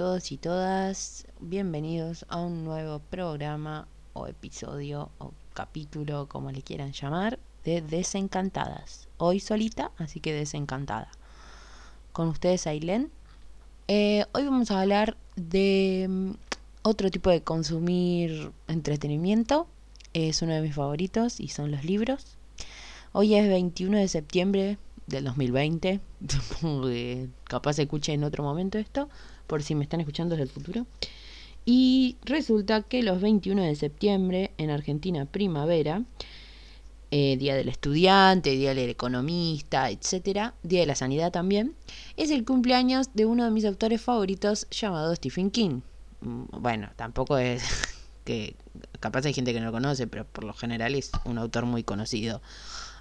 Todos y todas, bienvenidos a un nuevo programa o episodio o capítulo, como le quieran llamar, de Desencantadas. Hoy solita, así que desencantada. Con ustedes, Ailén. Eh, hoy vamos a hablar de mm, otro tipo de consumir entretenimiento. Es uno de mis favoritos y son los libros. Hoy es 21 de septiembre del 2020. capaz escuche en otro momento esto, por si me están escuchando desde el futuro. Y resulta que los 21 de septiembre en Argentina, primavera, eh, Día del Estudiante, Día del Economista, etcétera, Día de la Sanidad también, es el cumpleaños de uno de mis autores favoritos llamado Stephen King. Mm, bueno, tampoco es que capaz hay gente que no lo conoce, pero por lo general es un autor muy conocido.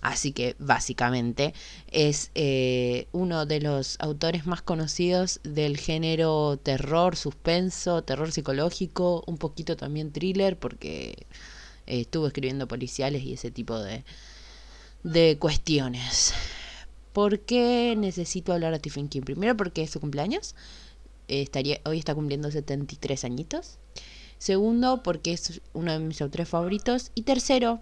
Así que básicamente es eh, uno de los autores más conocidos del género terror, suspenso, terror psicológico, un poquito también thriller, porque eh, estuvo escribiendo policiales y ese tipo de, de cuestiones. ¿Por qué necesito hablar a Stephen King? Primero porque es su cumpleaños. estaría, hoy está cumpliendo 73 añitos. Segundo, porque es uno de mis autores favoritos. Y tercero,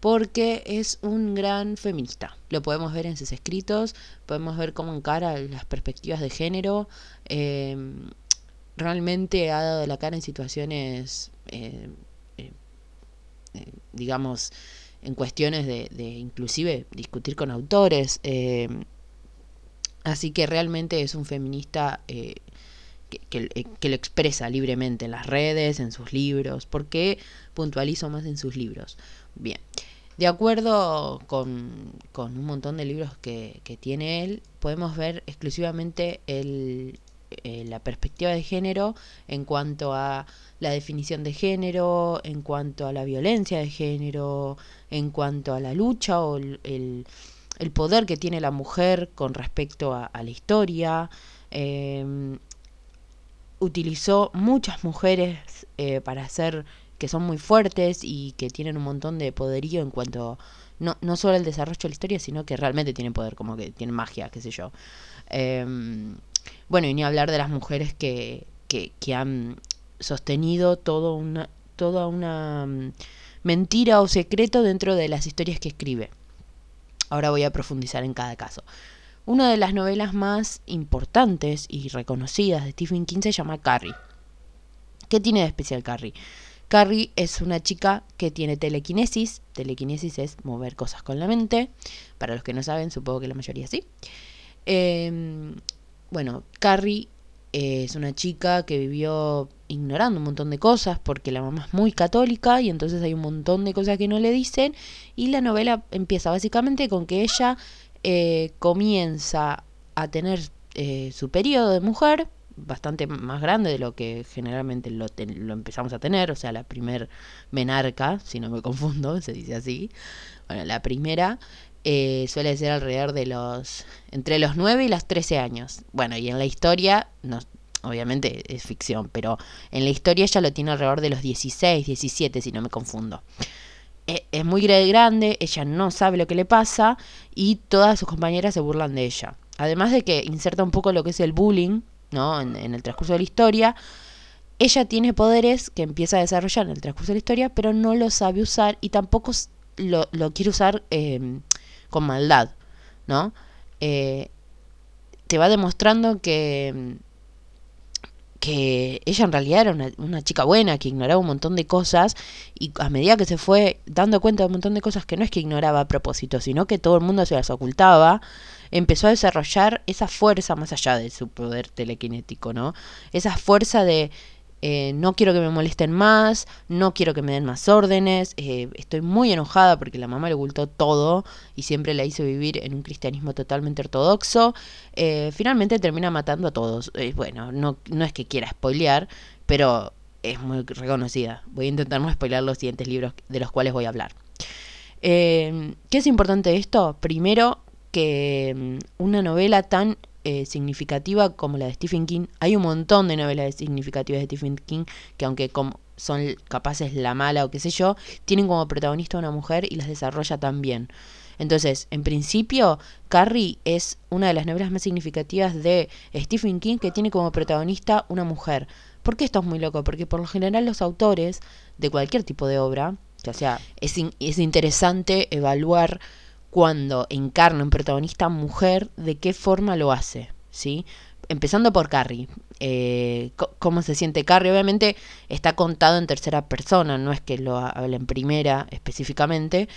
porque es un gran feminista. Lo podemos ver en sus escritos, podemos ver cómo encara las perspectivas de género. Em, realmente ha dado la cara en situaciones, eh, eh, eh, digamos, en cuestiones de, inclusive discutir con autores. Em, así que realmente es un feminista que, que, lo expresa libremente en las redes, en sus libros. ¿Por qué puntualizo más en sus libros? Bien. De acuerdo con, un montón de libros que, tiene él, podemos ver exclusivamente el, eh, la perspectiva de género en cuanto a la definición de género, en cuanto a la violencia de género, en cuanto a la lucha o el, poder que tiene la mujer con respecto a, la historia. Em, utilizó muchas mujeres eh, para hacer que son muy fuertes y que tienen un montón de poderío en cuanto no, no solo el desarrollo de la historia, sino que realmente tienen poder, como que tienen magia, qué sé yo. Em, bueno, y ni hablar de las mujeres que, que, que han sostenido todo una, toda una mm, mentira o secreto dentro de las historias que escribe. Ahora voy a profundizar en cada caso. Una de las novelas más importantes y reconocidas de Stephen King se llama Carrie. ¿Qué tiene de especial Carrie? Carrie es una chica que tiene telequinesis. Telequinesis es mover cosas con la mente. Para los que no saben, supongo que la mayoría sí. Em, bueno, Carrie es una chica que vivió ignorando un montón de cosas porque la mamá es muy católica y entonces hay un montón de cosas que no le dicen y la novela empieza básicamente con que ella eh, comienza a tener eh, su periodo de mujer bastante más grande de lo que generalmente lo, lo empezamos a tener, o sea, la primer menarca, si no me confundo, se dice así. Bueno, la primera eh, suele ser alrededor de los, entre los 9 y los 13 años. Bueno, y en la historia, no, obviamente es ficción, pero en la historia ella lo tiene alrededor de los 16, 17, si no me confundo. E, es muy grande, ella no sabe lo que le pasa y todas sus compañeras se burlan de ella. Además de que inserta un poco lo que es el bullying ¿no? En, el transcurso de la historia. Ella tiene poderes que empieza a desarrollar en el transcurso de la historia, pero no lo sabe usar y tampoco lo, quiere usar em, con maldad, ¿no? Eh, te va demostrando que, em, que ella en realidad era una, chica buena, que ignoraba un montón de cosas y a medida que se fue dando cuenta de un montón de cosas que no es que ignoraba a propósito, sino que todo el mundo se las ocultaba, empezó a desarrollar esa fuerza más allá de su poder telequinético, ¿no? Esa fuerza de eh, no quiero que me molesten más, no quiero que me den más órdenes, eh, estoy muy enojada porque la mamá le ocultó todo y siempre la hizo vivir en un cristianismo totalmente ortodoxo. Eh, finalmente termina matando a todos. bueno, no, no es que quiera spoilear, pero es muy reconocida. Voy a intentar no spoilear los siguientes libros de los cuales voy a hablar. ¿Qué es importante esto? Primero, que mm, una novela tan eh, significativa como la de Stephen King, hay un montón de novelas significativas de Stephen King que aunque como son capaces la mala o qué sé yo, tienen como protagonista a una mujer y las desarrolla tan bien. Entonces, en principio, Carrie es una de las novelas más significativas de Stephen King que tiene como protagonista una mujer. ¿Por qué esto es muy loco? Porque por lo general los autores de cualquier tipo de obra, o sea, es, es interesante evaluar cuando encarna un protagonista mujer, de qué forma lo hace, ¿sí? Empezando por Carrie. Eh, ¿Cómo se siente Carrie? Obviamente está contado en tercera persona, no es que lo hable en primera específicamente,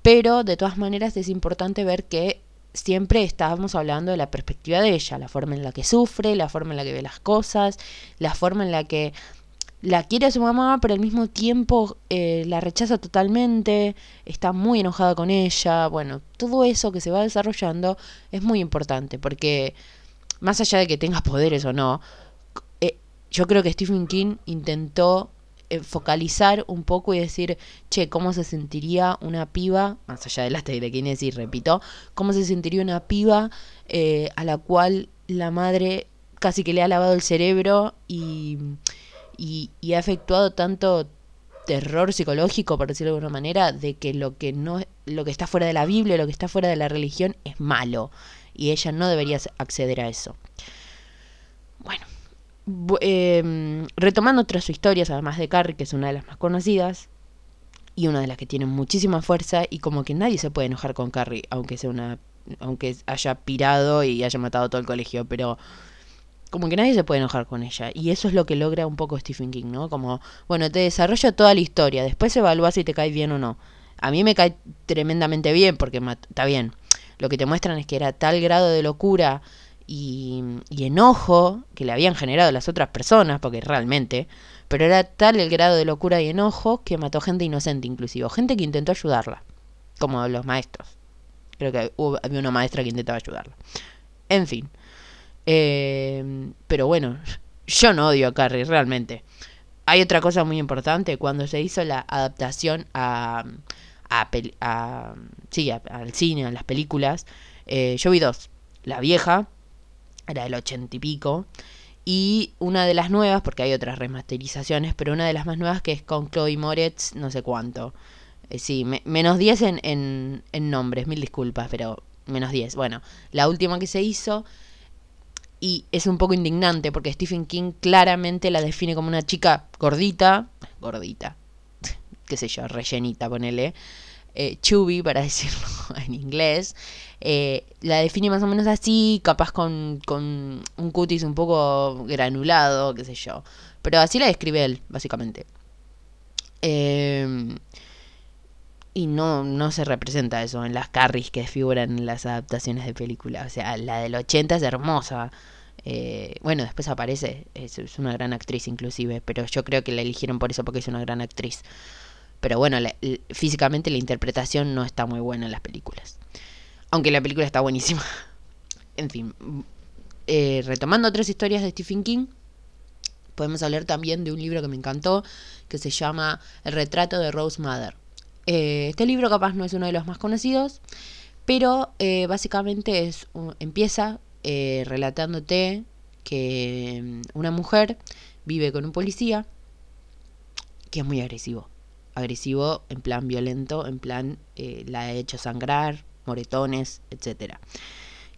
pero de todas maneras es importante ver que siempre estábamos hablando de la perspectiva de ella, la forma en la que sufre, la forma en la que ve las cosas, la forma en la que la quiere a su mamá, pero al mismo tiempo eh, la rechaza totalmente, está muy enojada con ella. Bueno, todo eso que se va desarrollando es muy importante, porque más allá de que tengas poderes o no, eh, yo creo que Stephen King intentó eh, focalizar un poco y decir, che, ¿cómo se sentiría una piba, más allá de las telequinesis, repito, cómo se sentiría una piba a la cual la madre casi que le ha lavado el cerebro y y, ha efectuado tanto terror psicológico, por decirlo de alguna manera, de que lo que no lo que está fuera de la Biblia, lo que está fuera de la religión es malo y ella no debería acceder a eso. Bueno, em, retomando otras historias, además de Carrie, que es una de las más conocidas y una de las que tiene muchísima fuerza y como que nadie se puede enojar con Carrie, aunque sea una aunque haya pirado y haya matado todo el colegio, pero como que nadie se puede enojar con ella. Y eso es lo que logra un poco Stephen King, ¿no? Como, bueno, te desarrolla toda la historia, después evalúa si te cae bien o no. A mí me cae tremendamente bien, porque está bien. Lo que te muestran es que era tal grado de locura y, enojo que le habían generado las otras personas, porque realmente, pero era tal el grado de locura y enojo que mató gente inocente inclusive, gente que intentó ayudarla, como los maestros. Creo que hubo, había una maestra que intentaba ayudarla. En fin. Eh, pero bueno, yo no odio a Carrie, realmente. Hay otra cosa muy importante, cuando se hizo la adaptación a, a, a sí, al cine, a las películas, eh, yo vi dos. La vieja, era del ochenta y pico, y una de las nuevas, porque hay otras remasterizaciones, pero una de las más nuevas que es con Chloe Moretz, no sé cuánto. Eh, sí, menos 10 en, en, en nombres, mil disculpas, pero menos 10. Bueno, la última que se hizo y es un poco indignante porque Stephen King claramente la define como una chica gordita, gordita, qué sé yo, rellenita, ponele, eh, chubby para decirlo en inglés, eh, la define más o menos así, capaz con, con un cutis un poco granulado, qué sé yo, pero así la describe él, básicamente. Eh, y no, no se representa eso en las carries que figuran en las adaptaciones de películas. O sea, la del 80 es hermosa. Eh, bueno, después aparece, es, una gran actriz inclusive, pero yo creo que la eligieron por eso porque es una gran actriz. Pero bueno, físicamente la interpretación no está muy buena en las películas. Aunque la película está buenísima. en fin, eh, retomando otras historias de Stephen King, podemos hablar también de un libro que me encantó, que se llama El retrato de Rose Mother. Eh, este libro capaz no es uno de los más conocidos, pero eh, básicamente es empieza eh, relatándote que mm, una mujer vive con un policía que es muy agresivo. Agresivo en plan violento, en plan la ha hecho sangrar, moretones, etc.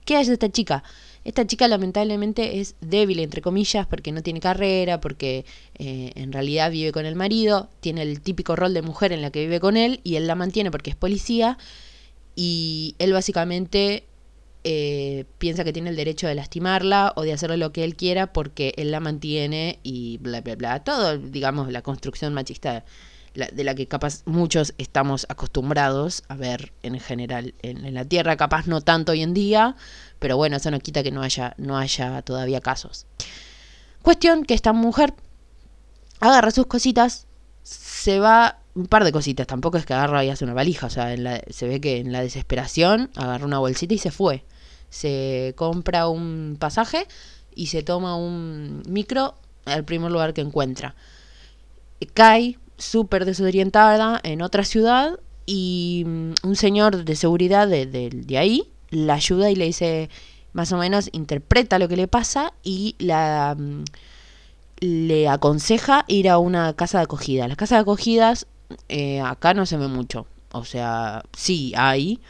¿Qué hace esta chica? Esta chica lamentablemente es débil, entre comillas, porque no tiene carrera, porque eh, en realidad vive con el marido, tiene el típico rol de mujer en la que vive con él y él la mantiene porque es policía y él básicamente eh, piensa que tiene el derecho de lastimarla o de hacerle lo que él quiera porque él la mantiene y bla, bla, bla. Todo, digamos, la construcción machista de la que capaz muchos estamos acostumbrados a ver en general en, la Tierra, capaz no tanto hoy en día, pero bueno, eso no quita que no haya, no haya todavía casos. Cuestión que esta mujer agarra sus cositas, se va un par de cositas, tampoco es que agarra y hace una valija, o sea, se ve que en la desesperación agarra una bolsita y se fue. Se compra un pasaje y se toma un micro al primer lugar que encuentra. Cae, súper desorientada en otra ciudad y mm, un señor de seguridad de, de, ahí la ayuda y le dice, más o menos, interpreta lo que le pasa y la mm, le aconseja ir a una casa de acogida. Las casas de acogidas eh, acá no se ve mucho. O sea, sí hay,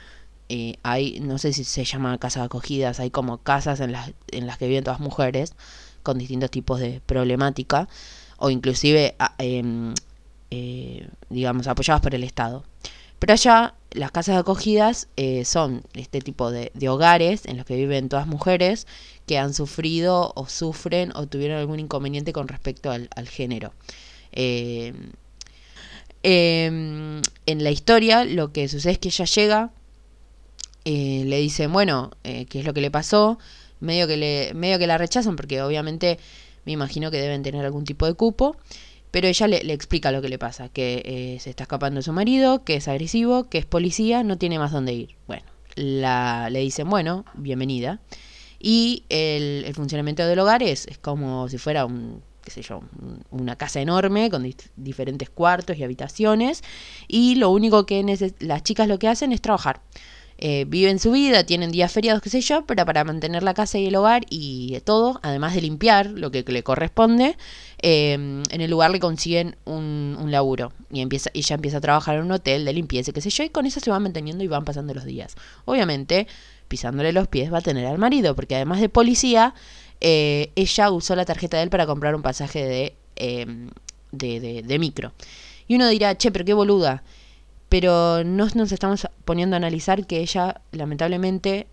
eh, hay, no sé si se llama casas acogidas, hay como casas en las, en las que viven todas mujeres con distintos tipos de problemática o inclusive, em, eh, digamos, apoyadas por el Estado. Pero allá las casas acogidas eh, son este tipo de, hogares en los que viven todas mujeres que han sufrido o sufren o tuvieron algún inconveniente con respecto al, género. Em, em, en la historia lo que sucede es que ella llega, eh, le dicen, bueno, ¿qué es lo que le pasó? Medio que, le, medio que la rechazan porque obviamente me imagino que deben tener algún tipo de cupo. Pero ella le, explica lo que le pasa, que eh, se está escapando de su marido, que es agresivo, que es policía, no tiene más dónde ir. Bueno, la, le dicen, bueno, bienvenida. Y el, funcionamiento del hogar es, es, como si fuera un, qué sé yo, una casa enorme con diferentes cuartos y habitaciones. Y lo único que las chicas lo que hacen es trabajar. Eh, viven su vida, tienen días feriados, qué sé yo, pero para mantener la casa y el hogar y todo, además de limpiar lo que, le corresponde, em, en el lugar le consiguen un, un, laburo. Y empieza, ella empieza a trabajar en un hotel de limpieza, qué sé yo, y con eso se van manteniendo y van pasando los días. Obviamente, pisándole los pies va a tener al marido, porque además de policía, eh, ella usó la tarjeta de él para comprar un pasaje de, em, de, de, de micro. Y uno dirá, che, pero qué boluda pero no nos estamos poniendo a analizar que ella lamentablemente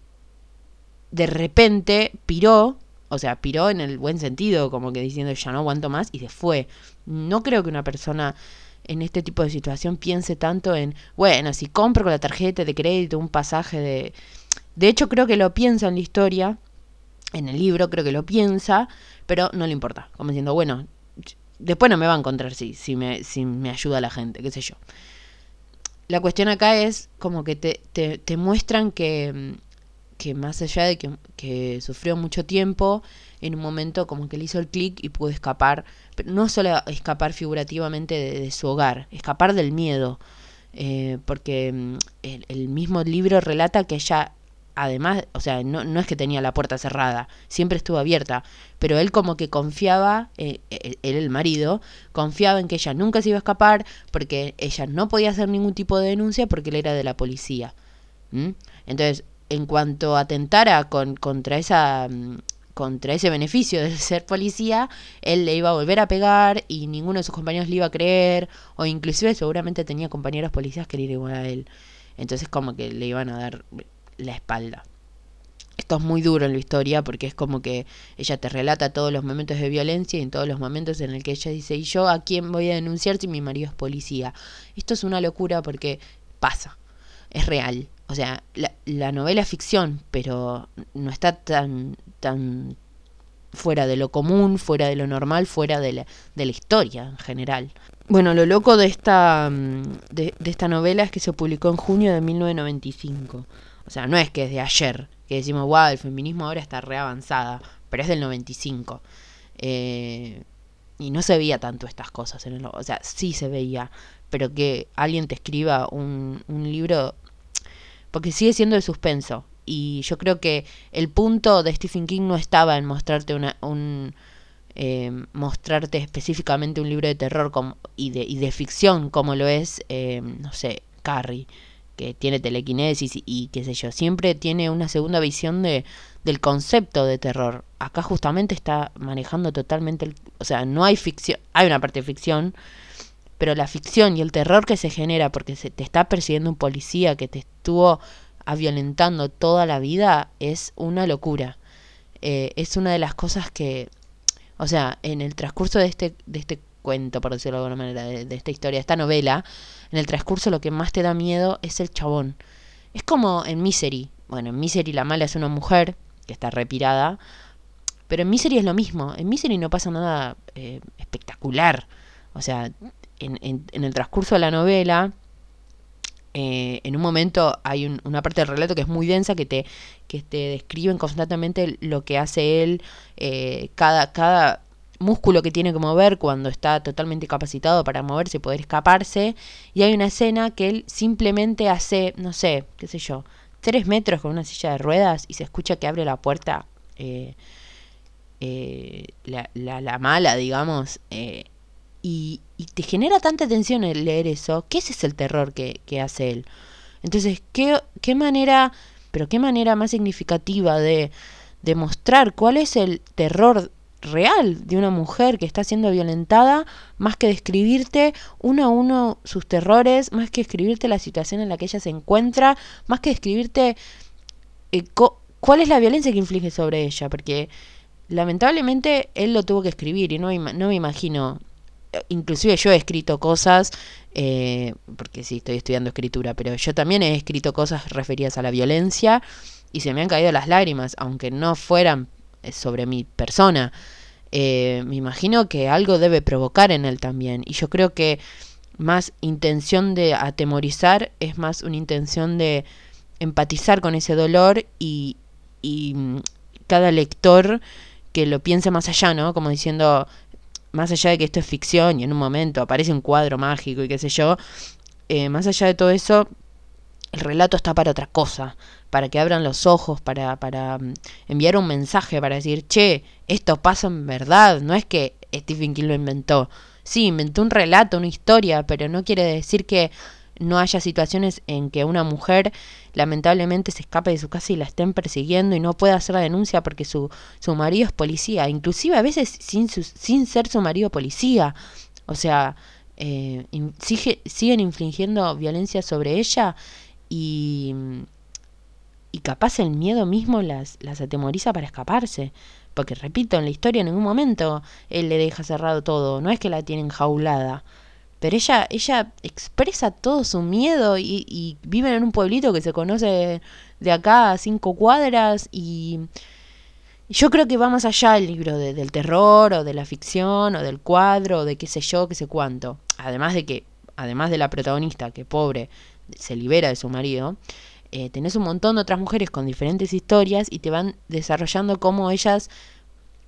de repente piró, o sea, piró en el buen sentido, como que diciendo ya no aguanto más y se fue. No creo que una persona en este tipo de situación piense tanto en, bueno, si compro con la tarjeta de crédito un pasaje de... De hecho, creo que lo piensa en la historia, en el libro creo que lo piensa, pero no le importa, como diciendo, bueno, después no me va a encontrar si, si, me, si me ayuda la gente, qué sé yo. La cuestión acá es como que te, te, muestran que, que, más allá de que, sufrió mucho tiempo, en un momento como que le hizo el clic y pudo escapar, pero no solo escapar figurativamente de, su hogar, escapar del miedo, eh, porque mm, el, mismo libro relata que ella además, o sea, no, no, es que tenía la puerta cerrada, siempre estuvo abierta, pero él como que confiaba, eh, él, el marido, confiaba en que ella nunca se iba a escapar porque ella no podía hacer ningún tipo de denuncia porque él era de la policía. Entonces, en cuanto atentara con, contra esa... Mm, contra ese beneficio de ser policía, él le iba a volver a pegar y ninguno de sus compañeros le iba a creer, o inclusive seguramente tenía compañeros policías que le igual a él. Entonces como que le iban a dar la espalda. Esto es muy duro en la historia porque es como que ella te relata todos los momentos de violencia y en todos los momentos en el que ella dice, ¿y yo a quién voy a denunciar si mi marido es policía? Esto es una locura porque pasa, es real. O sea, la, novela es ficción, pero no está tan, tan fuera de lo común, fuera de lo normal, fuera de la, de la historia en general. Bueno, lo loco de esta, mm, de, esta novela es que se publicó en junio de 1995. O sea, no es que es de ayer, que decimos, wow, el feminismo ahora está reavanzada, pero es del 95. Eh, y no se veía tanto estas cosas. En el, o sea, sí se veía, pero que alguien te escriba un, un libro, porque sigue siendo de suspenso. Y yo creo que el punto de Stephen King no estaba en mostrarte una, un, eh, mostrarte específicamente un libro de terror como, y, de, y de ficción como lo es, eh, no sé, Carrie que tiene telequinesis y, qué sé yo, siempre tiene una segunda visión de, del concepto de terror. Acá justamente está manejando totalmente, o sea, no hay ficción, hay una parte de ficción, pero la ficción y el terror que se genera porque se te está persiguiendo un policía que te estuvo violentando toda la vida es una locura. Eh, es una de las cosas que, o sea, en el transcurso de este, de este cuento, por decirlo de alguna manera, de, esta historia, de esta novela, en el transcurso lo que más te da miedo es el chabón. Es como en Misery. Bueno, en Misery la mala es una mujer que está repirada, pero en Misery es lo mismo. En Misery no pasa nada eh, espectacular. O sea, en, el transcurso de la novela, eh, en un momento hay una parte del relato que es muy densa que te, que te describen constantemente lo que hace él, eh, cada, cada músculo que tiene que mover cuando está totalmente capacitado para moverse y poder escaparse. Y hay una escena que él simplemente hace, no sé, qué sé yo, tres metros con una silla de ruedas y se escucha que abre la puerta eh, la, la, mala, digamos. Eh, y, te genera tanta tensión el leer eso, que ese es el terror que, que hace él. Entonces, ¿qué, qué manera, pero qué manera más significativa de demostrar cuál es el terror real de una mujer que está siendo violentada, más que describirte uno a uno sus terrores, más que escribirte la situación en la que ella se encuentra, más que describirte eh, cuál es la violencia que inflige sobre ella, porque lamentablemente él lo tuvo que escribir y no, no me imagino, inclusive yo he escrito cosas, eh, porque sí, estoy estudiando escritura, pero yo también he escrito cosas referidas a la violencia y se me han caído las lágrimas, aunque no fueran sobre mi persona. Eh, me imagino que algo debe provocar en él también. Y yo creo que más intención de atemorizar es más una intención de empatizar con ese dolor y, y mm, cada lector que lo piense más allá, ¿no? Como diciendo, más allá de que esto es ficción y en un momento aparece un cuadro mágico y qué sé yo, eh, más allá de todo eso, el relato está para otra cosa, para que abran los ojos, para, para mm, enviar un mensaje, para decir, che, esto pasa en verdad, no es que Stephen King lo inventó. Sí, inventó un relato, una historia, pero no quiere decir que no haya situaciones en que una mujer lamentablemente se escape de su casa y la estén persiguiendo y no pueda hacer la denuncia porque su, su marido es policía, inclusive a veces sin, sin ser su marido policía. O sea, eh, siguen infligiendo violencia sobre ella y, y capaz el miedo mismo las, las atemoriza para escaparse. Porque repito, en la historia en ningún momento él le deja cerrado todo, no es que la tienen jaulada. Pero ella, ella expresa todo su miedo y, y viven en un pueblito que se conoce de acá a cinco cuadras y yo creo que va más allá el libro del terror o de la ficción o del cuadro o de qué sé yo, qué sé cuánto. Además de que, además de la protagonista, que pobre, se libera de su marido, eh, tenés un montón de otras mujeres con diferentes historias y te van desarrollando cómo ellas,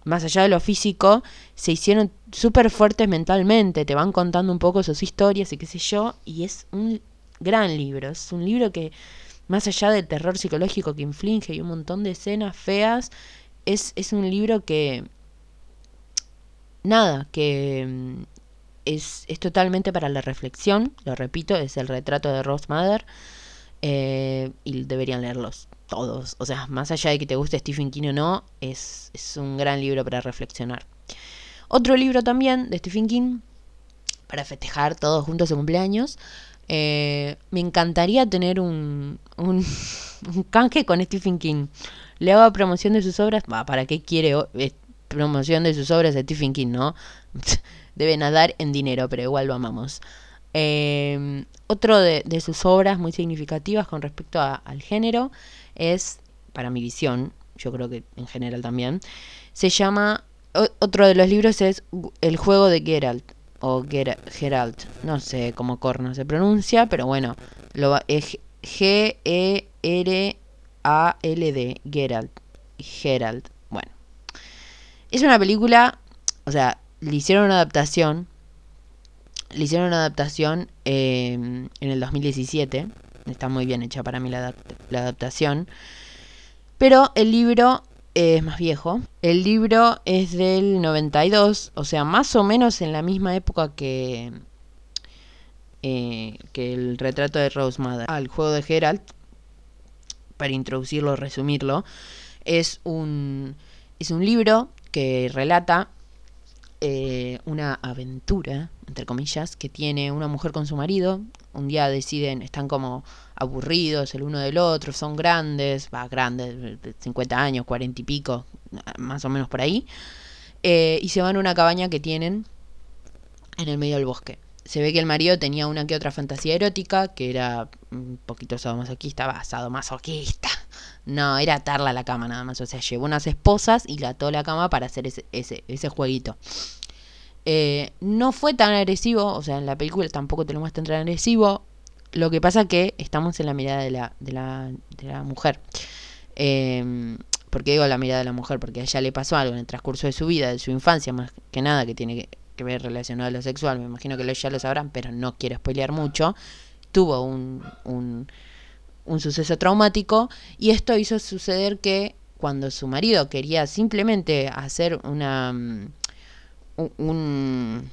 más allá de lo físico, se hicieron súper fuertes mentalmente, te van contando un poco sus historias y qué sé yo, y es un gran libro, es un libro que, más allá del terror psicológico que inflige y un montón de escenas feas, es, es un libro que, nada, que mm, es, es totalmente para la reflexión, lo repito, es el retrato de Rose Mother eh, y deberían leerlos todos. O sea, más allá de que te guste Stephen King o no, es, es un gran libro para reflexionar. Otro libro también de Stephen King, para festejar todos juntos su cumpleaños. Eh, me encantaría tener un, un, canje con Stephen King. Le hago promoción de sus obras. ¿Para qué quiere eh, promoción de sus obras de Stephen King, no? debe nadar en dinero, pero igual lo amamos. Eh, otro de, sus obras muy significativas con respecto al género es, para mi visión, yo creo que en general también, se llama, otro de los libros es El juego de Geralt, o Geralt, no sé cómo corno se pronuncia, pero bueno, lo, es G-E-R-A-L-D, Geralt, Geralt, bueno. Es una película, o sea, le hicieron una adaptación. Le hicieron una adaptación eh, en el 2017. Está muy bien hecha para mí la, adaptación. Pero el libro es más viejo. El libro es del 92, o sea, más o menos en la misma época que, eh, que el retrato de Rose Mother. Al juego de Geralt, para introducirlo, resumirlo, es un, es un libro que relata eh, una aventura, entre comillas, que tiene una mujer con su marido. Un día deciden, están como aburridos el uno del otro, son grandes, va, grandes, 50 años, 40 y pico, más o menos por ahí. Eh, y se van a una cabaña que tienen en el medio del bosque. Se ve que el marido tenía una que otra fantasía erótica, que era un poquito sadomasoquista, va, sadomasoquista. No, era atarla a la cama nada más. O sea, llevó unas esposas y la ató la cama para hacer ese, ese, ese jueguito. Eh, no fue tan agresivo, o sea, en la película tampoco te lo muestran tan agresivo. Lo que pasa que estamos en la mirada de la, de la, de la mujer. Eh, ¿Por qué digo la mirada de la mujer? Porque a ella le pasó algo en el transcurso de su vida, de su infancia, más que nada, que tiene que, ver relacionado a lo sexual. Me imagino que ya lo sabrán, pero no quiero spoilear mucho. Tuvo un, un un suceso traumático y esto hizo suceder que cuando su marido quería simplemente hacer una mm, un,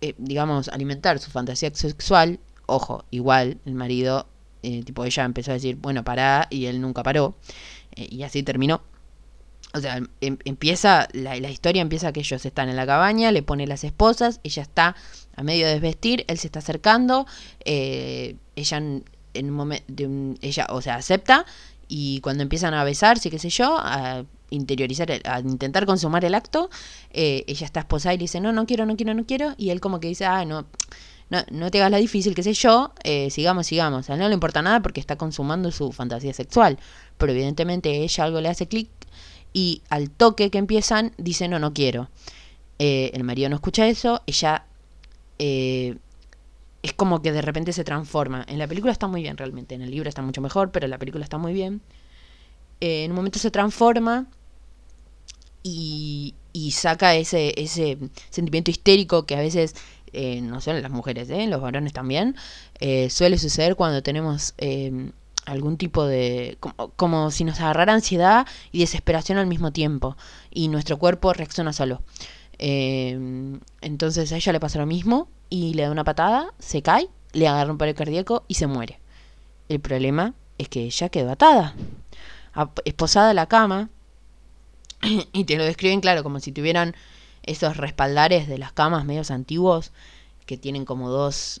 eh, digamos alimentar su fantasía sexual ojo, igual el marido, eh, tipo ella empezó a decir, bueno, pará, y él nunca paró, eh, y así terminó. O sea, em, empieza, la, la, historia empieza que ellos están en la cabaña, le pone las esposas, ella está a medio de desvestir, él se está acercando, eh, ella en, un momento, ella, o sea, acepta, y cuando empiezan a besarse, qué sé yo, a interiorizar, a intentar consumar el acto, eh, ella está esposada y le dice, no, no quiero, no quiero, no quiero, y él como que dice, ah, no, no, no te hagas la difícil, qué sé yo, eh, sigamos, sigamos. A él no le importa nada porque está consumando su fantasía sexual, pero evidentemente ella algo le hace clic y al toque que empiezan dice, no, no quiero. Eh, el marido no escucha eso, ella... es como que de repente se transforma. En la película está muy bien realmente, en el libro está mucho mejor, pero en la película está muy bien. en un momento se transforma y, saca ese, ese sentimiento histérico que a veces, eh, no solo en las mujeres, ¿eh? en los varones también, eh, suele suceder cuando tenemos em, algún tipo de... Como, si nos agarrara ansiedad y desesperación al mismo tiempo y nuestro cuerpo reacciona solo. Em, entonces a ella le pasa lo mismo y le da una patada, se cae, le agarra un paro cardíaco y se muere. El problema es que ella quedó atada, esposada a la cama, y te lo describen, claro, como si tuvieran esos respaldares de las camas medios antiguos que tienen como dos,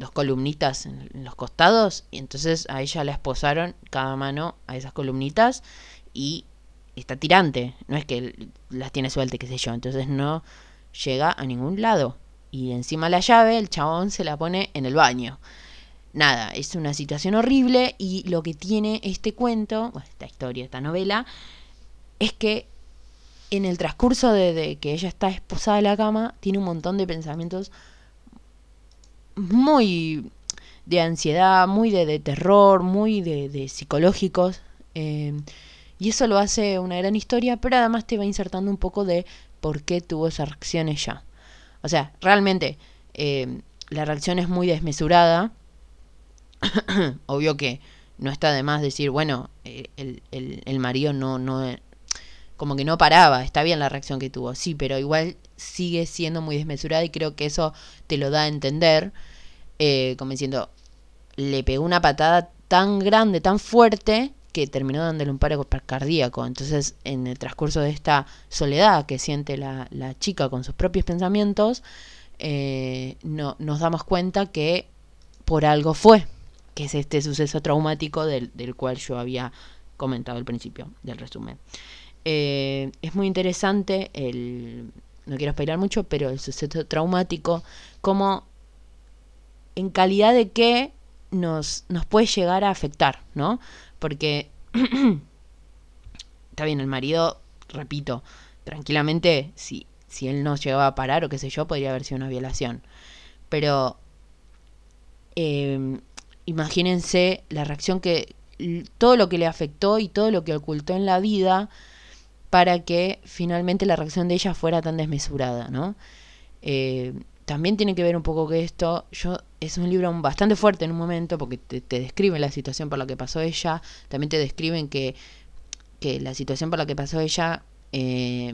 dos columnitas en, los costados y entonces a ella la esposaron cada mano a esas columnitas y está tirante, no es que las tiene suelta, qué sé yo, entonces no llega a ningún lado y encima la llave el chabón se la pone en el baño. Nada, es una situación horrible y lo que tiene este cuento, esta historia, esta novela, es que en el transcurso de, que ella está esposada en la cama, tiene un montón de pensamientos muy de ansiedad, muy de, terror, muy de, psicológicos. Eh, y eso lo hace una gran historia, pero además te va insertando un poco de por qué tuvo esa reacción ella. O sea, realmente eh, la reacción es muy desmesurada. Obvio que no está de más decir, bueno, eh, el, el, el, marido no, no, como que no paraba, está bien la reacción que tuvo, sí, pero igual sigue siendo muy desmesurada y creo que eso te lo da a entender, eh, como diciendo, le pegó una patada tan grande, tan fuerte, que terminó dándole un paro cardíaco. Entonces, en el transcurso de esta soledad que siente la, chica con sus propios pensamientos, eh, no, nos damos cuenta que por algo fue, que es este suceso traumático del, del cual yo había comentado al principio del resumen. Eh, es muy interesante el, no quiero esperar mucho, pero el suceso traumático, como en calidad de que nos, nos puede llegar a afectar, ¿no? Porque está bien, el marido, repito, tranquilamente, si, si él no llegaba a parar o qué sé yo, podría haber sido una violación. Pero eh, imagínense la reacción que, todo lo que le afectó y todo lo que ocultó en la vida para que finalmente la reacción de ella fuera tan desmesurada, ¿no? Eh, también tiene que ver un poco que esto, yo es un libro bastante fuerte en un momento porque te, describe la situación por la que pasó ella, también te describen que, que la situación por la que pasó ella, eh,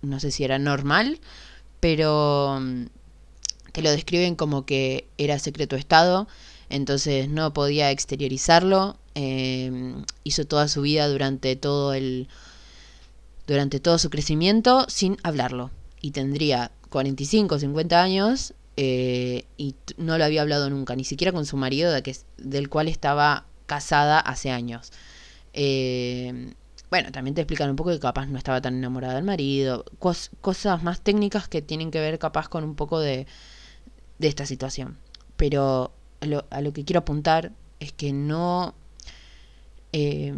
no sé si era normal, pero mm, te lo describen como que era secreto Estado, entonces no podía exteriorizarlo, eh, hizo toda su vida durante todo el durante todo su crecimiento sin hablarlo. Y tendría 45 o 50 años eh, y no lo había hablado nunca, ni siquiera con su marido, de que, del cual estaba casada hace años. Eh, bueno, también te explican un poco que capaz no estaba tan enamorada del marido, cosas más técnicas que tienen que ver capaz con un poco de, de esta situación. Pero a lo, que quiero apuntar es que no... Eh,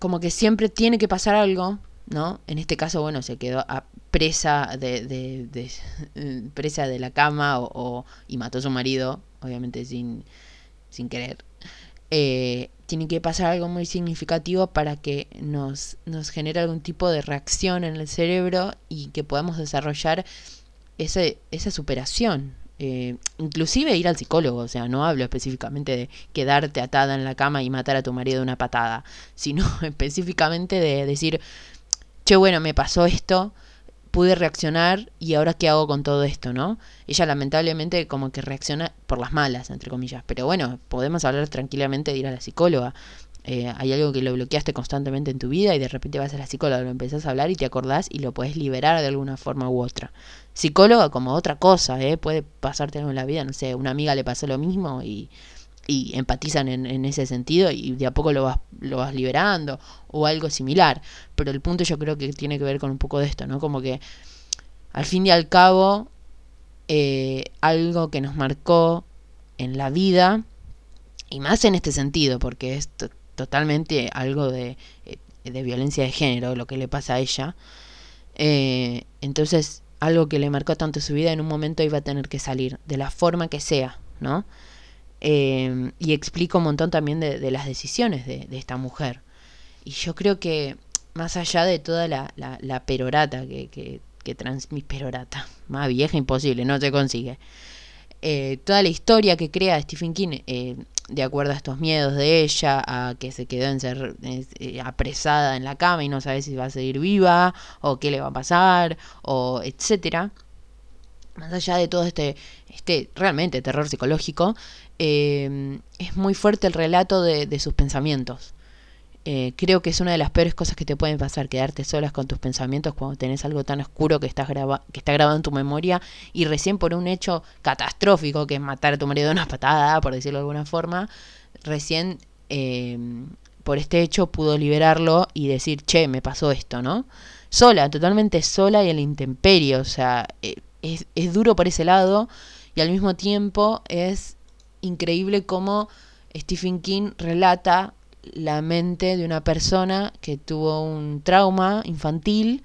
como que siempre tiene que pasar algo ¿no? En este caso, bueno, se quedó a presa de, de, presa de la cama o, y mató a su marido, obviamente sin, sin querer. Eh, tiene que pasar algo muy significativo para que nos, nos genere algún tipo de reacción en el cerebro y que podamos desarrollar ese, esa superación. Eh, inclusive ir al psicólogo, o sea, no hablo específicamente de quedarte atada en la cama y matar a tu marido de una patada, sino específicamente de decir, che, bueno, me pasó esto, pude reaccionar y ahora qué hago con todo esto, ¿no? Ella lamentablemente como que reacciona por las malas, entre comillas, pero bueno, podemos hablar tranquilamente de ir a la psicóloga. Eh, hay algo que lo bloqueaste constantemente en tu vida y de repente vas a la psicóloga, lo empezás a hablar y te acordás y lo puedes liberar de alguna forma u otra. Psicóloga como otra cosa, ¿eh? puede pasarte algo en la vida, no sé, una amiga le pasó lo mismo y, y empatizan en, en, ese sentido y de a poco lo vas, lo vas liberando o algo similar. Pero el punto yo creo que tiene que ver con un poco de esto, ¿no? Como que al fin y al cabo eh, algo que nos marcó en la vida y más en este sentido, porque es totalmente algo de, eh, de, violencia de género lo que le pasa a ella. Eh, entonces, algo que le marcó tanto su vida en un momento iba a tener que salir, de la forma que sea, ¿no? Eh, y explico un montón también de, las decisiones de, esta mujer. Y yo creo que más allá de toda la, perorata que, que, transmite, perorata, más vieja imposible, no se consigue. Eh, toda la historia que crea Stephen King eh, de acuerdo a estos miedos de ella, a que se quedó encer eh, apresada en la cama y no sabe si va a seguir viva o qué le va a pasar o etcétera. Más allá de todo este, este realmente terror psicológico, eh, es muy fuerte el relato de, de sus pensamientos. Eh, creo que es una de las peores cosas que te pueden pasar, quedarte solas con tus pensamientos cuando tenés algo tan oscuro que, graba que está grabado en tu memoria y recién por un hecho catastrófico, que es matar a tu marido de una patada, por decirlo de alguna forma, recién eh, por este hecho pudo liberarlo y decir, che, me pasó esto, ¿no? Sola, totalmente sola y en la intemperie, o sea, es, es duro por ese lado y al mismo tiempo es increíble cómo Stephen King relata la mente de una persona que tuvo un trauma infantil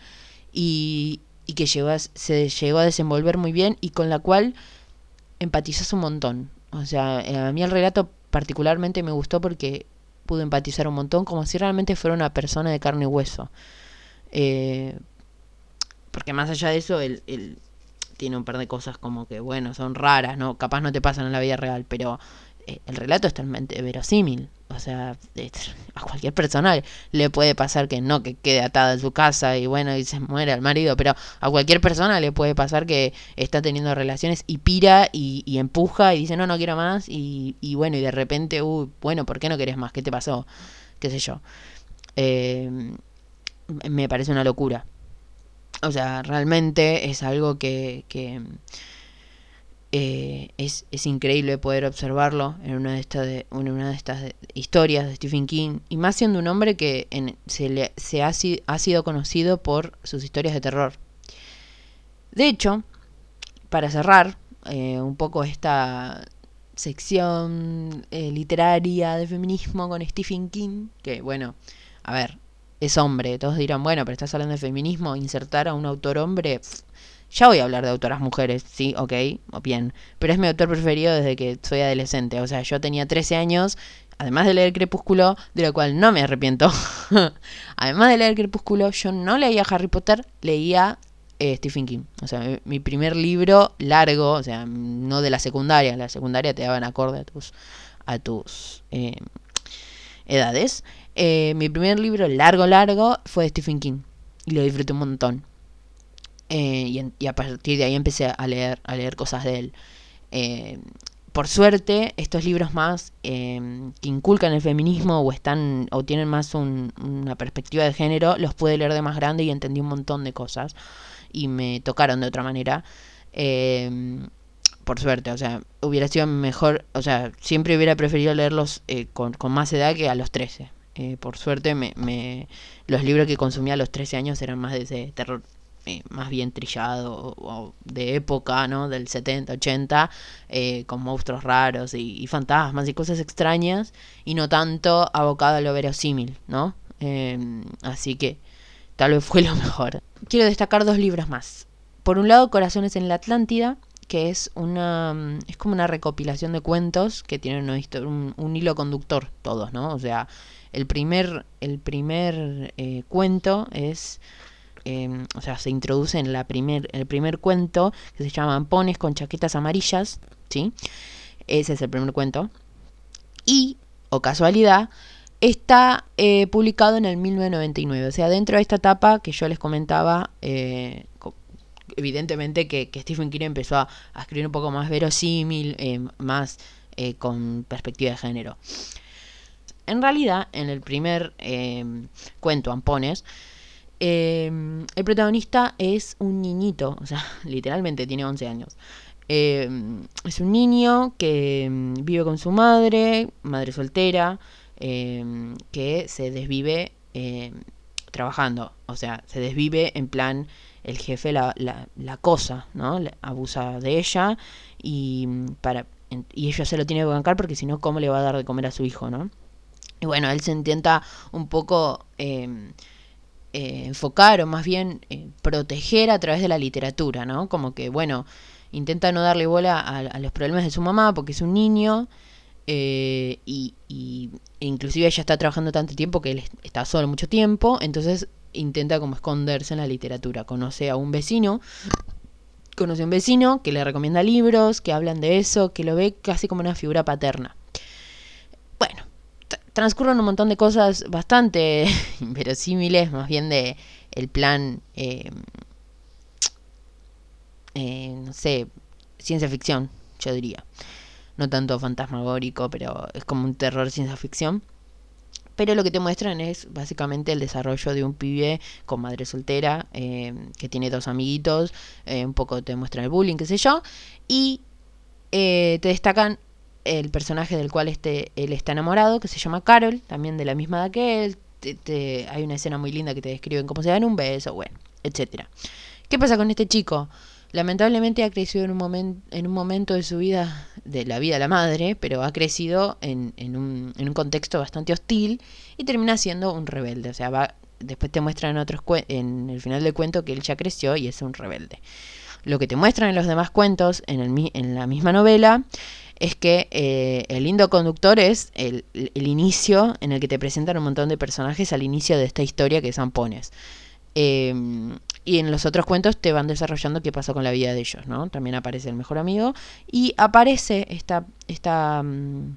y, y que se llegó a desenvolver muy bien y con la cual empatizas un montón. O sea, a mí el relato particularmente me gustó porque pude empatizar un montón como si realmente fuera una persona de carne y hueso. Eh, porque más allá de eso, él, él, tiene un par de cosas como que, bueno, son raras, ¿no? Capaz no te pasan en la vida real, pero eh, el relato es totalmente verosímil. O sea, a cualquier persona le puede pasar que no, que quede atada en su casa y bueno, y se muere el marido, pero a cualquier persona le puede pasar que está teniendo relaciones y pira y, empuja y dice, no, no quiero más y, y, bueno, y de repente, uy, bueno, ¿por qué no querés más? ¿Qué te pasó? ¿Qué sé yo? Eh, me parece una locura. O sea, realmente es algo que... eh, es, es, increíble poder observarlo en una de estas, de, en una de estas historias de Stephen King, y más siendo un hombre que se ha, ha, sido conocido por sus historias de terror. De hecho, para cerrar eh, un poco esta sección eh, literaria de feminismo con Stephen King, que bueno, a ver, es hombre, todos dirán, bueno, pero estás hablando de feminismo, insertar a un autor hombre... Ya voy a hablar de autoras mujeres, sí, ok, bien. Pero es mi autor preferido desde que soy adolescente. O sea, yo tenía 13 años, además de leer Crepúsculo, de lo cual no me arrepiento. además de leer Crepúsculo, yo no leía Harry Potter, leía eh, Stephen King. O sea, mi, mi, primer libro largo, o sea, no de la secundaria. La secundaria te daban acorde a tus, a tus eh, edades. Eh, mi primer libro largo, largo fue de Stephen King. Y lo disfruté un montón. Eh, y, a partir de ahí empecé a leer, a leer cosas de él. Eh, por suerte, estos libros más eh, que inculcan el feminismo o están o tienen más un, una perspectiva de género, los pude leer de más grande y entendí un montón de cosas y me tocaron de otra manera. Por suerte, o sea, hubiera sido mejor, o sea, siempre hubiera preferido leerlos con, con, más edad que a los 13. Por suerte, me, me, los libros que consumía a los 13 años eran más de ese terror eh, más bien trillado o, de época, ¿no? Del 70, 80, eh, con monstruos raros y, fantasmas y cosas extrañas, y no tanto abocado a lo verosímil, ¿no? Eh, así que tal vez fue lo mejor. Quiero destacar dos libros más. Por un lado, Corazones en la Atlántida, que es una es como una recopilación de cuentos que tienen un, un hilo conductor todos, ¿no? O sea, el primer el primer eh, cuento es eh, o sea, se introduce en la primer, el primer cuento que se llama Pones con chaquetas amarillas, ¿sí? Ese es el primer cuento. Y, o casualidad, está eh, publicado en el 1999. O sea, dentro de esta etapa que yo les comentaba, eh, evidentemente que, Stephen King empezó a, escribir un poco más verosímil, eh, más eh, con perspectiva de género. En realidad, en el primer eh, cuento, Ampones, el protagonista es un niñito, o sea, literalmente tiene 11 años. es un niño que mm, vive con su madre, madre soltera, que se desvive trabajando, o sea, se desvive en plan el jefe la, la, cosa, ¿no? abusa de ella y, para, y ella se lo tiene que bancar porque si no, ¿cómo le va a dar de comer a su hijo, ¿no? Y bueno, él se intenta un poco em, eh, enfocar o más bien eh, proteger a través de la literatura, ¿no? Como que, bueno, intenta no darle bola a, los problemas de su mamá porque es un niño eh, y, y, inclusive ella está trabajando tanto tiempo que él está solo mucho tiempo, entonces intenta como esconderse en la literatura. Conoce a un vecino, conoce a un vecino que le recomienda libros, que hablan de eso, que lo ve casi como una figura paterna. Bueno, transcurren un montón de cosas bastante inverosímiles, más bien de el plan, eh, eh, no sé, ciencia ficción, yo diría. No tanto fantasmagórico, pero es como un terror ciencia ficción. Pero lo que te muestran es básicamente el desarrollo de un pibe con madre soltera, eh, que tiene dos amiguitos, eh, un poco te muestran el bullying, qué sé yo, y eh, te destacan el personaje del cual este, él está enamorado, que se llama Carol, también de la misma edad que él. hay una escena muy linda que te describen cómo se dan un beso, bueno, etcétera. ¿Qué pasa con este chico? Lamentablemente ha crecido en un, momento en un momento de su vida, de la vida de la madre, pero ha crecido en, en, un, en un contexto bastante hostil y termina siendo un rebelde. O sea, va, después te muestran en, otros en el final del cuento que él ya creció y es un rebelde. Lo que te muestran en los demás cuentos, en, el, en la misma novela, es que eh, el lindo conductor es el, el, inicio en el que te presentan un montón de personajes al inicio de esta historia que Zampones. Eh, y en los otros cuentos te van desarrollando qué pasó con la vida de ellos, ¿no? También aparece el mejor amigo y aparece esta, esta mm,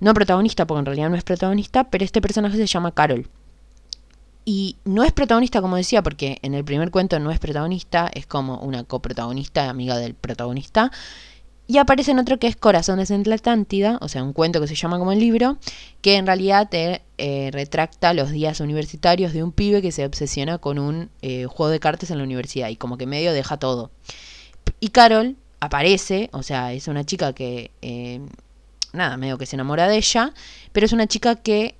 no protagonista, porque en realidad no es protagonista, pero este personaje se llama Carol. Y no es protagonista, como decía, porque en el primer cuento no es protagonista, es como una coprotagonista, amiga del protagonista. Y aparece en otro que es Corazones en la Atlántida, o sea, un cuento que se llama como el libro, que en realidad te eh, retracta los días universitarios de un pibe que se obsesiona con un eh, juego de cartas en la universidad y como que medio deja todo. Y Carol aparece, o sea, es una chica que, eh, nada, medio que se enamora de ella, pero es una chica que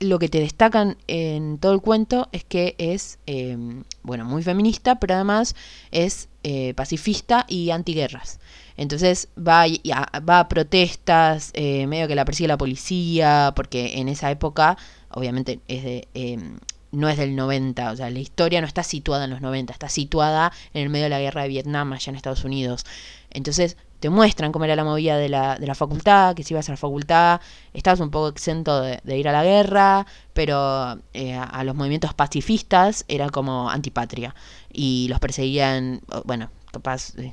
lo que te destacan en todo el cuento es que es, bueno, muy feminista, pero además es pacifista y antiguerras. Entonces va, a, va a protestas, eh, medio que la persigue la policía, porque en esa época, obviamente, es de, em, no es del 90, o sea, la historia no está situada en los 90, está situada en el medio de la guerra de Vietnam, allá en Estados Unidos. Entonces te muestran cómo era la movida de la, de la facultad, que si ibas a la facultad estabas un poco exento de, ir a la guerra, pero eh, a los movimientos pacifistas era como antipatria y los perseguían, bueno, capaz eh,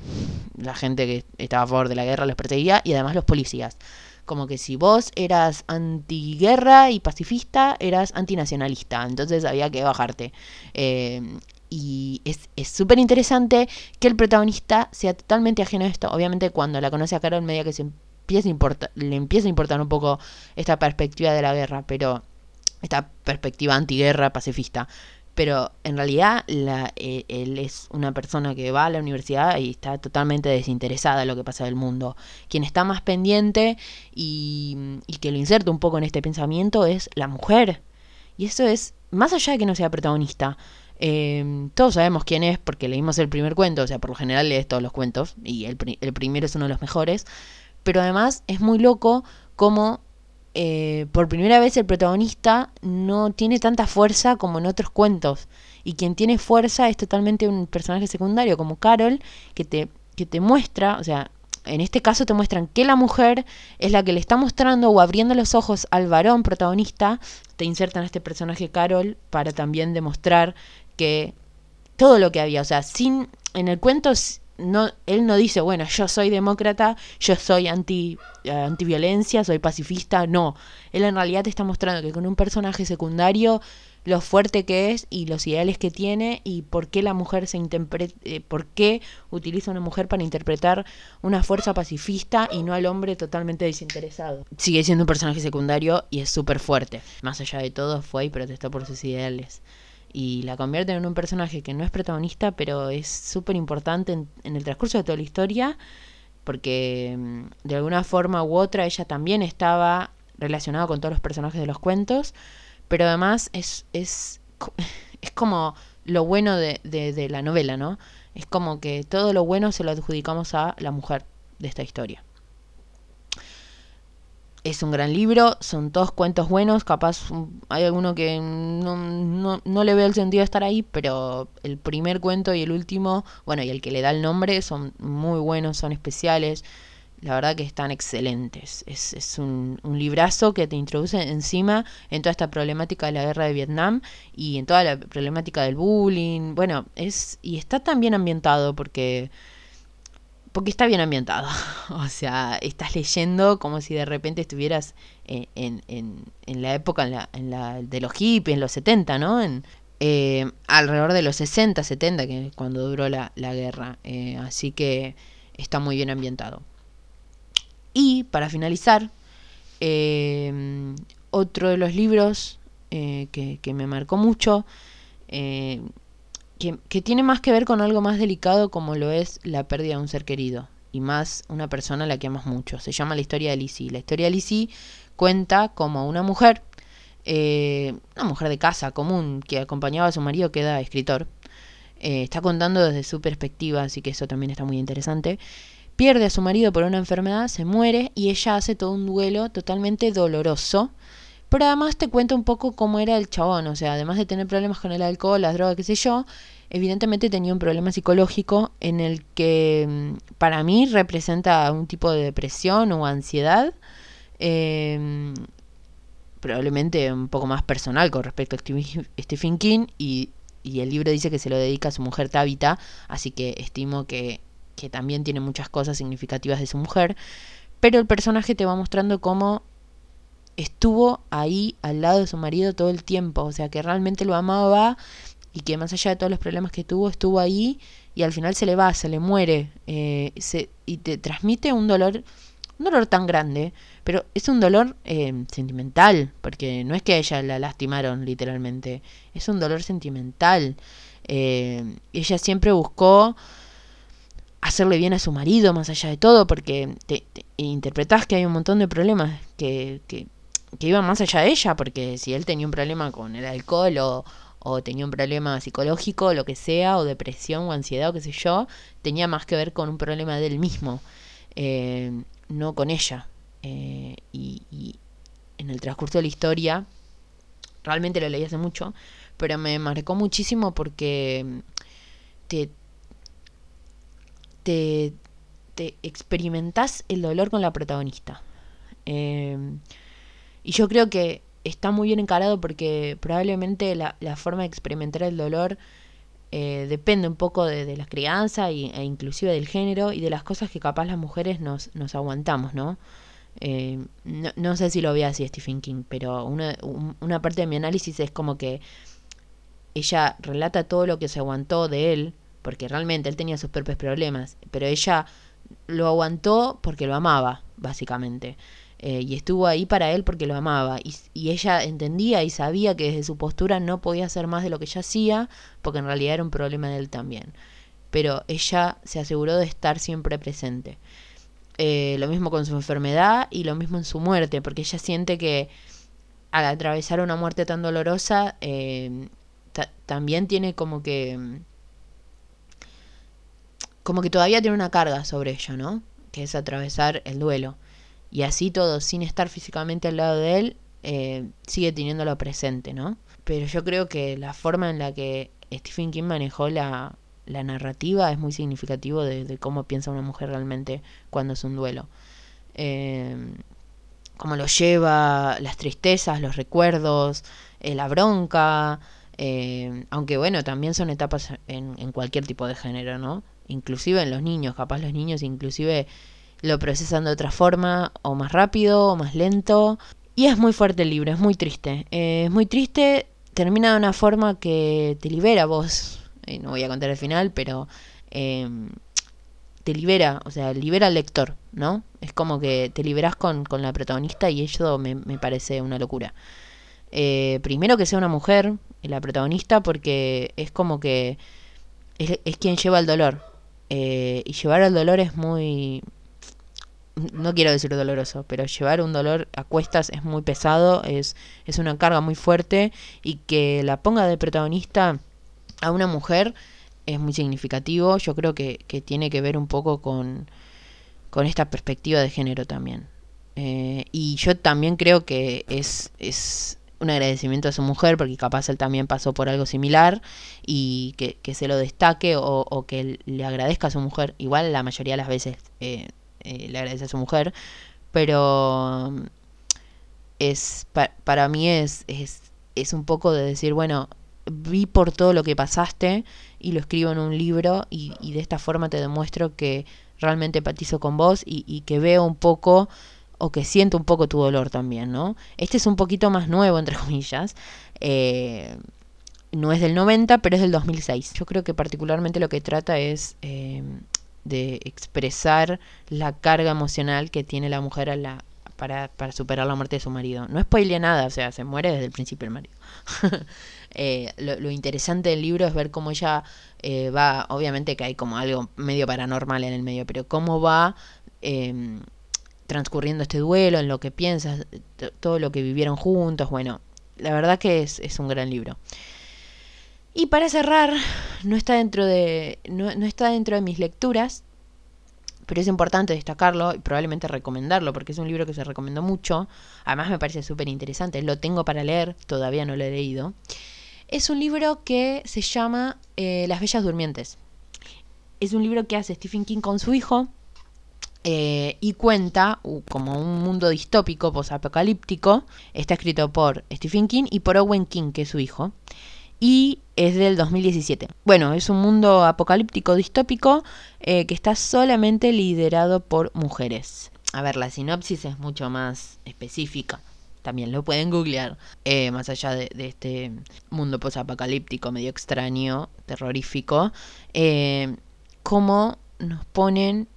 la gente que estaba a favor de la guerra los perseguía y además los policías. Como que si vos eras antiguerra y pacifista, eras antinacionalista. Entonces había que bajarte. Eh, y es súper interesante que el protagonista sea totalmente ajeno a esto. Obviamente cuando la conoce a Carol, media que se empieza a le empieza a importar un poco esta perspectiva de la guerra, pero esta perspectiva antiguerra pacifista pero en realidad eh, él es una persona que va a la universidad y está totalmente desinteresada en lo que pasa del mundo. Quien está más pendiente y, y que lo inserta un poco en este pensamiento es la mujer. Y eso es, más allá de que no sea protagonista, eh, todos sabemos quién es porque leímos el primer cuento, o sea, por lo general lees todos los cuentos y el, el primero es uno de los mejores, pero además es muy loco como eh, por primera vez el protagonista no tiene tanta fuerza como en otros cuentos. Y quien tiene fuerza es totalmente un personaje secundario, como Carol, que te, que te muestra, o sea, en este caso te muestran que la mujer es la que le está mostrando o abriendo los ojos al varón protagonista. Te insertan a este personaje Carol para también demostrar que todo lo que había, o sea, sin en el cuento no, él no dice, bueno, yo soy demócrata, yo soy anti, eh, antiviolencia, soy pacifista, no. Él en realidad te está mostrando que con un personaje secundario lo fuerte que es y los ideales que tiene y por qué la mujer se interpreta, eh, por qué utiliza una mujer para interpretar una fuerza pacifista y no al hombre totalmente desinteresado. Sigue siendo un personaje secundario y es súper fuerte. Más allá de todo, fue y protestó por sus ideales. Y la convierten en un personaje que no es protagonista, pero es súper importante en, en el transcurso de toda la historia, porque mm, de alguna forma u otra ella también estaba relacionada con todos los personajes de los cuentos pero además es, es, es como lo bueno de, de, la novela, ¿no? Es como que todo lo bueno se lo adjudicamos a la mujer de esta historia. Es un gran libro, son todos cuentos buenos, capaz hay alguno que no, no, no, le veo el sentido de estar ahí, pero el primer cuento y el último, bueno, y el que le da el nombre son muy buenos, son especiales. La verdad que están excelentes. Es, es un, un, librazo que te introduce encima en toda esta problemática de la guerra de Vietnam y en toda la problemática del bullying. Bueno, es y está tan bien ambientado porque porque está bien ambientado. o sea, estás leyendo como si de repente estuvieras en, en, en, en la época en la, en la, de los hippies, en los 70, ¿no? En, eh, alrededor de los 60, 70, que es cuando duró la, la guerra. Eh, así que está muy bien ambientado. Y para finalizar, eh, otro de los libros eh, que, que, me marcó mucho, eh, que, tiene más que ver con algo más delicado como lo es la pérdida de un ser querido y más una persona a la que amas mucho. Se llama La historia de Lizzie. La historia de Lizzie cuenta como una mujer, eh, una mujer de casa común que acompañaba a su marido que era escritor. está contando desde su perspectiva, así que eso también está muy interesante pierde a su marido por una enfermedad, se muere y ella hace todo un duelo totalmente doloroso. Pero además te cuenta un poco cómo era el chabón, o sea, además de tener problemas con el alcohol, las drogas, qué sé yo, evidentemente tenía un problema psicológico en el que mm, para mí representa un tipo de depresión o ansiedad, eh, probablemente un poco más personal con respecto a Stephen King y, y el libro dice que se lo dedica a su mujer Tabitha, así que estimo que que también tiene muchas cosas significativas de su mujer, pero el personaje te va mostrando cómo estuvo ahí al lado de su marido todo el tiempo, o sea que realmente lo amaba y que más allá de todos los problemas que tuvo, estuvo ahí y al final se le va, se le muere. Eh, se, y te transmite un dolor, un dolor tan grande, pero es un dolor eh, sentimental, porque no es que a ella la lastimaron literalmente, es un dolor sentimental. Eh, ella siempre buscó hacerle bien a su marido más allá de todo, porque te, te interpretás que hay un montón de problemas que, que, iban más allá de ella, porque si él tenía un problema con el alcohol o, o tenía un problema psicológico, lo que sea, o depresión o ansiedad o qué sé yo, tenía más que ver con un problema de él mismo, eh, no con ella. Eh, y, y en el transcurso de la historia, realmente lo leí hace mucho, pero me marcó muchísimo porque te, te, te experimentás el dolor con la protagonista. Eh, y yo creo que está muy bien encarado porque probablemente la, forma de experimentar el dolor eh, depende un poco de, la crianza y, e inclusive del género y de las cosas que capaz las mujeres nos, nos aguantamos, ¿no? Eh, no, no, sé si lo ve así Stephen King, pero una, un, una parte de mi análisis es como que ella relata todo lo que se aguantó de él porque realmente él tenía sus propios problemas, pero ella lo aguantó porque lo amaba, básicamente. Eh, y estuvo ahí para él porque lo amaba. Y, y, ella entendía y sabía que desde su postura no podía hacer más de lo que ella hacía, porque en realidad era un problema de él también. Pero ella se aseguró de estar siempre presente. Eh, lo mismo con su enfermedad y lo mismo en su muerte, porque ella siente que al atravesar una muerte tan dolorosa, eh, también tiene como que como que todavía tiene una carga sobre ella, ¿no? Que es atravesar el duelo. Y así todo, sin estar físicamente al lado de él, eh, sigue teniéndolo presente, ¿no? Pero yo creo que la forma en la que Stephen King manejó la, la narrativa es muy significativo de, cómo piensa una mujer realmente cuando es un duelo. Eh, cómo lo lleva, las tristezas, los recuerdos, eh, la bronca, eh, aunque bueno, también son etapas en, en, cualquier tipo de género, ¿no? inclusive en los niños, capaz los niños inclusive lo procesan de otra forma, o más rápido, o más lento. Y es muy fuerte el libro, es muy triste. Eh, es muy triste, termina de una forma que te libera vos. Eh, no voy a contar el final, pero em, te libera, o sea, libera al lector, ¿no? Es como que te liberas con, con la protagonista y eso me, me parece una locura. Eh, primero que sea una mujer, la protagonista, porque es como que es, es quien lleva el dolor. y llevar el dolor es muy, no quiero decir doloroso, pero llevar un dolor a cuestas es muy pesado, es, es una carga muy fuerte y que la ponga de protagonista a una mujer es muy significativo. Yo creo que, que tiene que ver un poco con, con esta perspectiva de género también. Eh, y yo también creo que es, es un agradecimiento a su mujer, porque capaz él también pasó por algo similar, y que, que se lo destaque o, o, que le agradezca a su mujer. Igual la mayoría de las veces eh, eh, le agradece a su mujer, pero es para mí es, es, es un poco de decir, bueno, vi por todo lo que pasaste y lo escribo en un libro y, y de esta forma te demuestro que realmente empatizo con vos y, y, que veo un poco o que siento un poco tu dolor también, ¿no? Este es un poquito más nuevo, entre comillas. Eh, no es del 90, pero es del 2006. Yo creo que particularmente lo que trata es eh, de expresar la carga emocional que tiene la mujer a la, para, para, superar la muerte de su marido. No spoilea nada, o sea, se muere desde el principio el marido. eh, lo, interesante del libro es ver cómo ella eh, va, obviamente que hay como algo medio paranormal en el medio, pero cómo va eh, transcurriendo este duelo, en lo que piensas, todo lo que vivieron juntos, bueno, la verdad que es, es un gran libro. Y para cerrar, no está dentro de, no, no, está dentro de mis lecturas, pero es importante destacarlo y probablemente recomendarlo, porque es un libro que se recomendó mucho. Además me parece súper interesante, lo tengo para leer, todavía no lo he leído. Es un libro que se llama eh, Las Bellas Durmientes. Es un libro que hace Stephen King con su hijo eh, y cuenta como un mundo distópico, posapocalíptico. Está escrito por Stephen King y por Owen King, que es su hijo y es del 2017. Bueno, es un mundo apocalíptico distópico eh, que está solamente liderado por mujeres. A ver, la sinopsis es mucho más específica. También lo pueden googlear. Eh, más allá de, este mundo posapocalíptico medio extraño, terrorífico. Eh, cómo nos ponen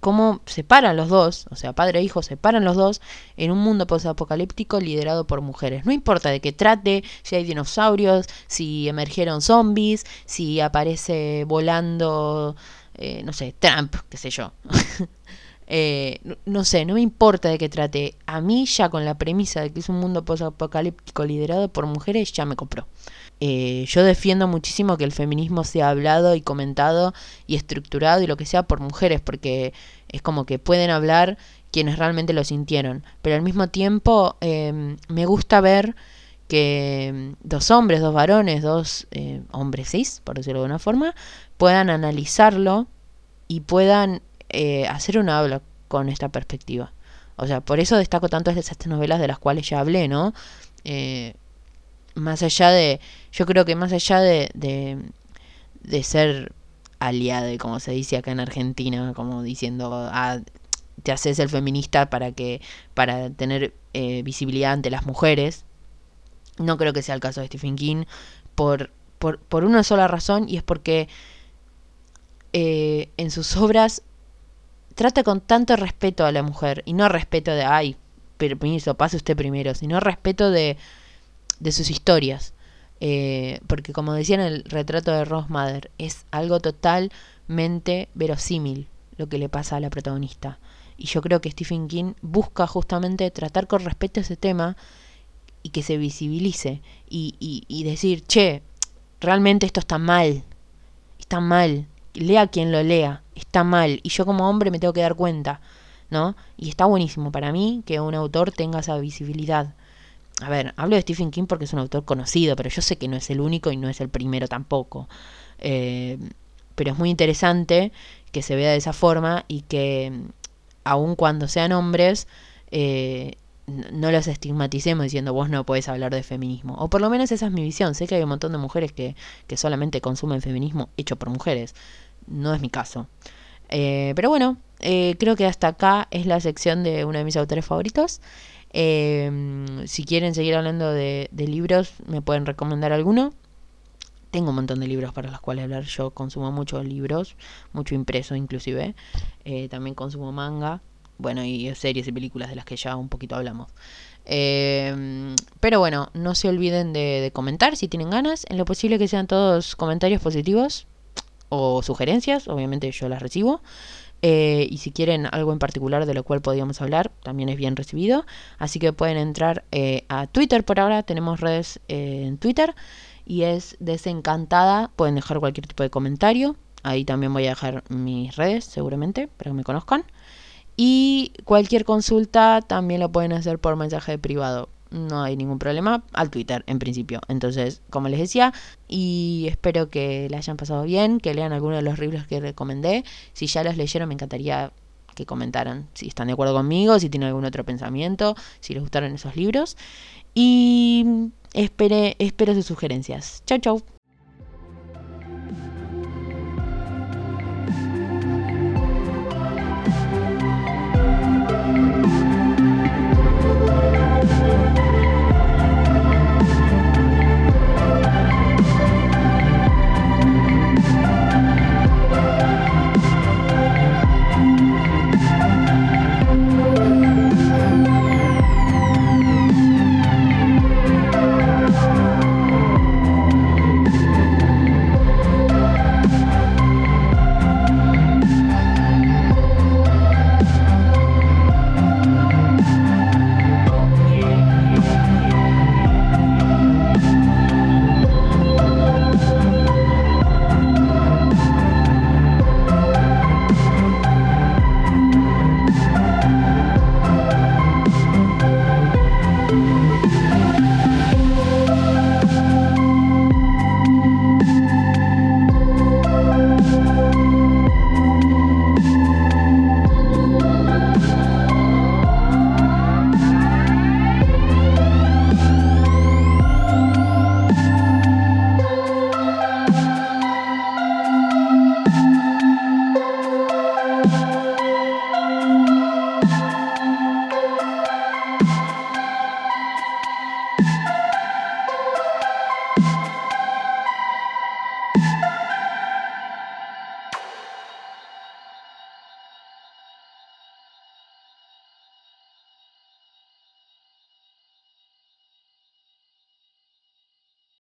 cómo separan los dos, o sea, padre e hijo separan los dos en un mundo posapocalíptico liderado por mujeres. No importa de qué trate, si hay dinosaurios, si emergieron zombies, si aparece volando, eh, no sé, Trump, qué sé yo. eh, no, sé, no me importa de qué trate. A mí ya con la premisa de que es un mundo posapocalíptico liderado por mujeres ya me compró. Eh, yo defiendo muchísimo que el feminismo sea hablado y comentado y estructurado y lo que sea por mujeres, porque es como que pueden hablar quienes realmente lo sintieron. Pero al mismo tiempo eh, me gusta ver que dos hombres, dos varones, dos eh, hombres cis, por decirlo de alguna forma, puedan analizarlo y puedan eh, hacer un habla con esta perspectiva. O sea, por eso destaco tanto estas novelas de las cuales ya hablé, ¿no? Eh, más allá de, yo creo que más allá de, de, de ser aliada, como se dice acá en Argentina, como diciendo, ah, te haces el feminista para que, para tener eh, visibilidad ante las mujeres, no creo que sea el caso de Stephen King, por, por, por una sola razón, y es porque eh, en sus obras trata con tanto respeto a la mujer, y no respeto de, ay, permiso, pase usted primero, sino respeto de de sus historias. Eh, porque como decía en el retrato de Rose Mother, es algo totalmente verosímil lo que le pasa a la protagonista. Y yo creo que Stephen King busca justamente tratar con respeto ese tema y que se visibilice y, y, y decir, che, realmente esto está mal, está mal, lea quien lo lea, está mal, y yo como hombre me tengo que dar cuenta, ¿no? Y está buenísimo para mí que un autor tenga esa visibilidad a ver, hablo de Stephen King porque es un autor conocido, pero yo sé que no es el único y no es el primero tampoco. Eh, pero es muy interesante que se vea de esa forma y que aun cuando sean hombres, eh, no los estigmaticemos diciendo vos no podés hablar de feminismo. O por lo menos esa es mi visión. Sé que hay un montón de mujeres que, que solamente consumen feminismo hecho por mujeres. no es mi caso. Eh, pero bueno, creo que hasta acá es la sección de uno de mis autores favoritos. Em, si quieren seguir hablando de, libros, me pueden recomendar alguno. Tengo un montón de libros para los cuales hablar. Yo consumo muchos libros, mucho impreso inclusive. Eh, también consumo manga. Bueno, y series y películas de las que ya un poquito hablamos. Em, pero bueno, no se olviden de, comentar si tienen ganas. En lo posible que sean todos comentarios positivos o sugerencias. Obviamente yo las recibo. Eh, y si quieren algo en particular de lo cual podíamos hablar, también es bien recibido. Así que pueden entrar eh, a Twitter por ahora. Tenemos redes eh, en Twitter. Y es desencantada. Pueden dejar cualquier tipo de comentario. Ahí también voy a dejar mis redes, seguramente, para que me conozcan. Y cualquier consulta también lo pueden hacer por mensaje privado. No hay ningún problema al Twitter en principio. Entonces, como les decía, y espero que la hayan pasado bien, que lean alguno de los libros que recomendé. Si ya los leyeron, me encantaría que comentaran si están de acuerdo conmigo, si tienen algún otro pensamiento, si les gustaron esos libros. Y espere, espero sus sugerencias. Chau, chau.